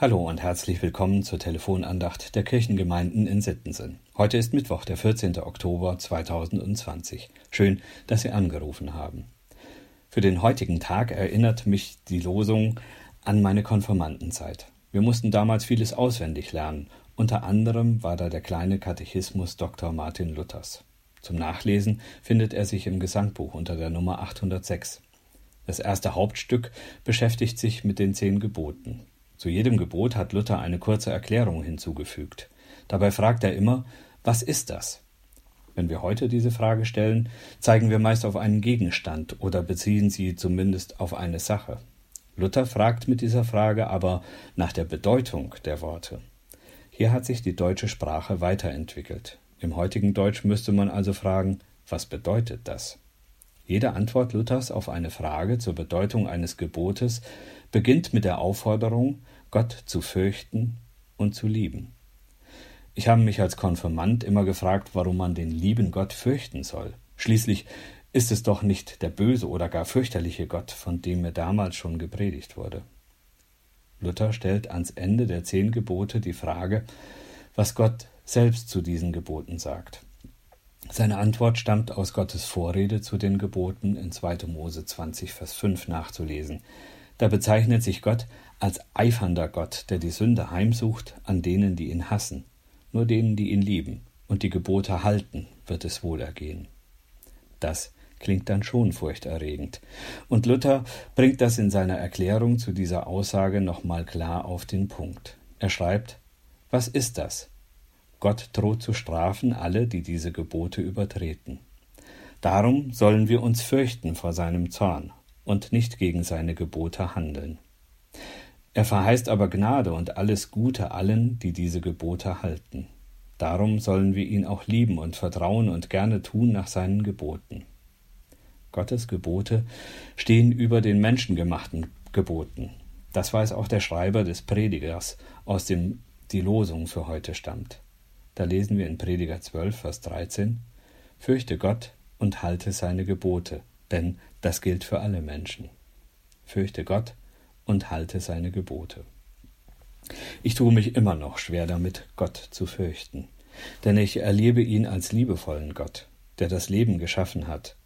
Hallo und herzlich willkommen zur Telefonandacht der Kirchengemeinden in Sittensen. Heute ist Mittwoch, der 14. Oktober 2020. Schön, dass Sie angerufen haben. Für den heutigen Tag erinnert mich die Losung an meine Konfirmandenzeit. Wir mussten damals vieles auswendig lernen. Unter anderem war da der kleine Katechismus Dr. Martin Luthers. Zum Nachlesen findet er sich im Gesangbuch unter der Nummer 806. Das erste Hauptstück beschäftigt sich mit den zehn Geboten. Zu jedem Gebot hat Luther eine kurze Erklärung hinzugefügt. Dabei fragt er immer, was ist das? Wenn wir heute diese Frage stellen, zeigen wir meist auf einen Gegenstand oder beziehen sie zumindest auf eine Sache. Luther fragt mit dieser Frage aber nach der Bedeutung der Worte. Hier hat sich die deutsche Sprache weiterentwickelt. Im heutigen Deutsch müsste man also fragen, was bedeutet das? Jede Antwort Luthers auf eine Frage zur Bedeutung eines Gebotes beginnt mit der Aufforderung, Gott zu fürchten und zu lieben. Ich habe mich als Konfirmand immer gefragt, warum man den lieben Gott fürchten soll. Schließlich ist es doch nicht der böse oder gar fürchterliche Gott, von dem mir damals schon gepredigt wurde. Luther stellt ans Ende der zehn Gebote die Frage, was Gott selbst zu diesen Geboten sagt. Seine Antwort stammt aus Gottes Vorrede zu den Geboten in 2. Mose 20, Vers 5 nachzulesen. Da bezeichnet sich Gott als eifernder Gott, der die Sünde heimsucht an denen, die ihn hassen. Nur denen, die ihn lieben und die Gebote halten, wird es wohlergehen. Das klingt dann schon furchterregend. Und Luther bringt das in seiner Erklärung zu dieser Aussage nochmal klar auf den Punkt. Er schreibt, was ist das? Gott droht zu strafen alle, die diese Gebote übertreten. Darum sollen wir uns fürchten vor seinem Zorn und nicht gegen seine Gebote handeln. Er verheißt aber Gnade und alles Gute allen, die diese Gebote halten. Darum sollen wir ihn auch lieben und vertrauen und gerne tun nach seinen Geboten. Gottes Gebote stehen über den menschengemachten Geboten. Das weiß auch der Schreiber des Predigers, aus dem die Losung für heute stammt. Da lesen wir in Prediger 12, Vers 13: Fürchte Gott und halte seine Gebote, denn das gilt für alle Menschen. Fürchte Gott und halte seine Gebote. Ich tue mich immer noch schwer damit, Gott zu fürchten, denn ich erlebe ihn als liebevollen Gott, der das Leben geschaffen hat,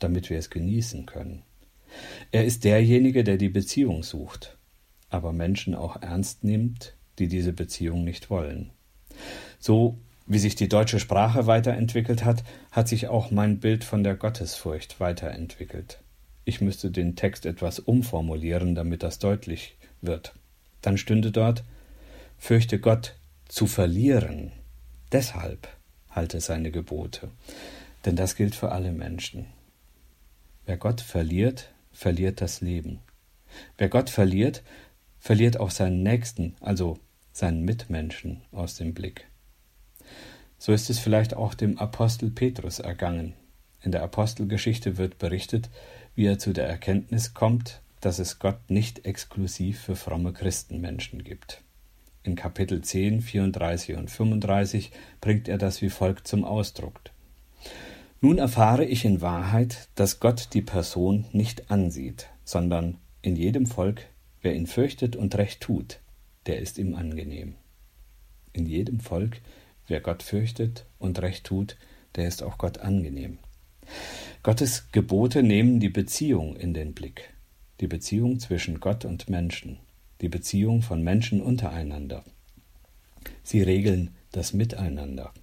damit wir es genießen können. Er ist derjenige, der die Beziehung sucht, aber Menschen auch ernst nimmt, die diese Beziehung nicht wollen. So wie sich die deutsche Sprache weiterentwickelt hat, hat sich auch mein Bild von der Gottesfurcht weiterentwickelt. Ich müsste den Text etwas umformulieren, damit das deutlich wird. Dann stünde dort Fürchte Gott zu verlieren. Deshalb halte seine Gebote. Denn das gilt für alle Menschen. Wer Gott verliert, verliert das Leben. Wer Gott verliert, verliert auch seinen Nächsten, also seinen Mitmenschen aus dem Blick. So ist es vielleicht auch dem Apostel Petrus ergangen. In der Apostelgeschichte wird berichtet, wie er zu der Erkenntnis kommt, dass es Gott nicht exklusiv für fromme Christenmenschen gibt. In Kapitel 10, 34 und 35 bringt er das wie folgt zum Ausdruck. Nun erfahre ich in Wahrheit, dass Gott die Person nicht ansieht, sondern in jedem Volk, wer ihn fürchtet und recht tut, der ist ihm angenehm. In jedem Volk, Wer Gott fürchtet und recht tut, der ist auch Gott angenehm. Gottes Gebote nehmen die Beziehung in den Blick, die Beziehung zwischen Gott und Menschen, die Beziehung von Menschen untereinander. Sie regeln das Miteinander.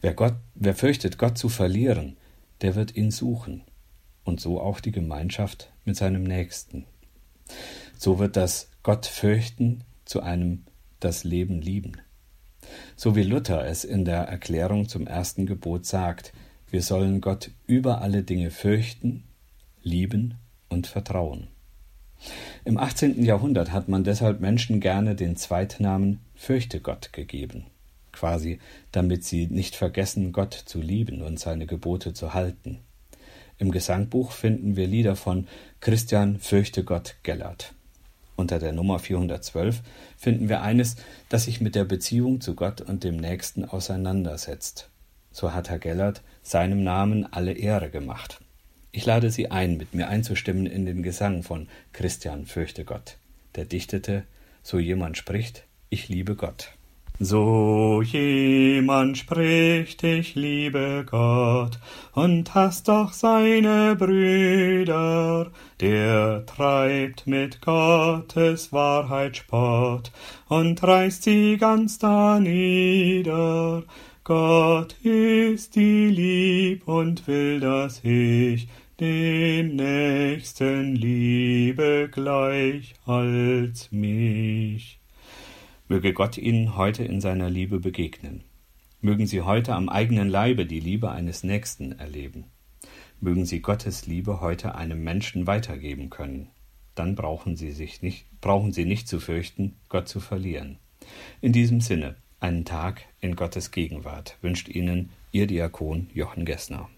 Wer, Gott, wer fürchtet, Gott zu verlieren, der wird ihn suchen, und so auch die Gemeinschaft mit seinem Nächsten. So wird das Gott fürchten zu einem das Leben lieben so wie Luther es in der Erklärung zum ersten Gebot sagt, wir sollen Gott über alle Dinge fürchten, lieben und vertrauen. Im 18. Jahrhundert hat man deshalb Menschen gerne den Zweitnamen Fürchte Gott gegeben, quasi damit sie nicht vergessen, Gott zu lieben und seine Gebote zu halten. Im Gesangbuch finden wir Lieder von Christian Fürchte Gott Gellert. Unter der Nummer 412 finden wir eines, das sich mit der Beziehung zu Gott und dem Nächsten auseinandersetzt. So hat Herr Gellert seinem Namen alle Ehre gemacht. Ich lade Sie ein, mit mir einzustimmen in den Gesang von Christian Fürchte Gott. Der dichtete So jemand spricht, ich liebe Gott. So jemand spricht, ich liebe Gott und hasst doch seine Brüder, der treibt mit Gottes Wahrheit Spott und reißt sie ganz danieder. Gott ist die Lieb und will, dass ich den Nächsten liebe gleich als mich. Möge Gott Ihnen heute in seiner Liebe begegnen. Mögen Sie heute am eigenen Leibe die Liebe eines Nächsten erleben. Mögen Sie Gottes Liebe heute einem Menschen weitergeben können. Dann brauchen Sie sich nicht, brauchen Sie nicht zu fürchten, Gott zu verlieren. In diesem Sinne, einen Tag in Gottes Gegenwart wünscht Ihnen Ihr Diakon Jochen Gessner.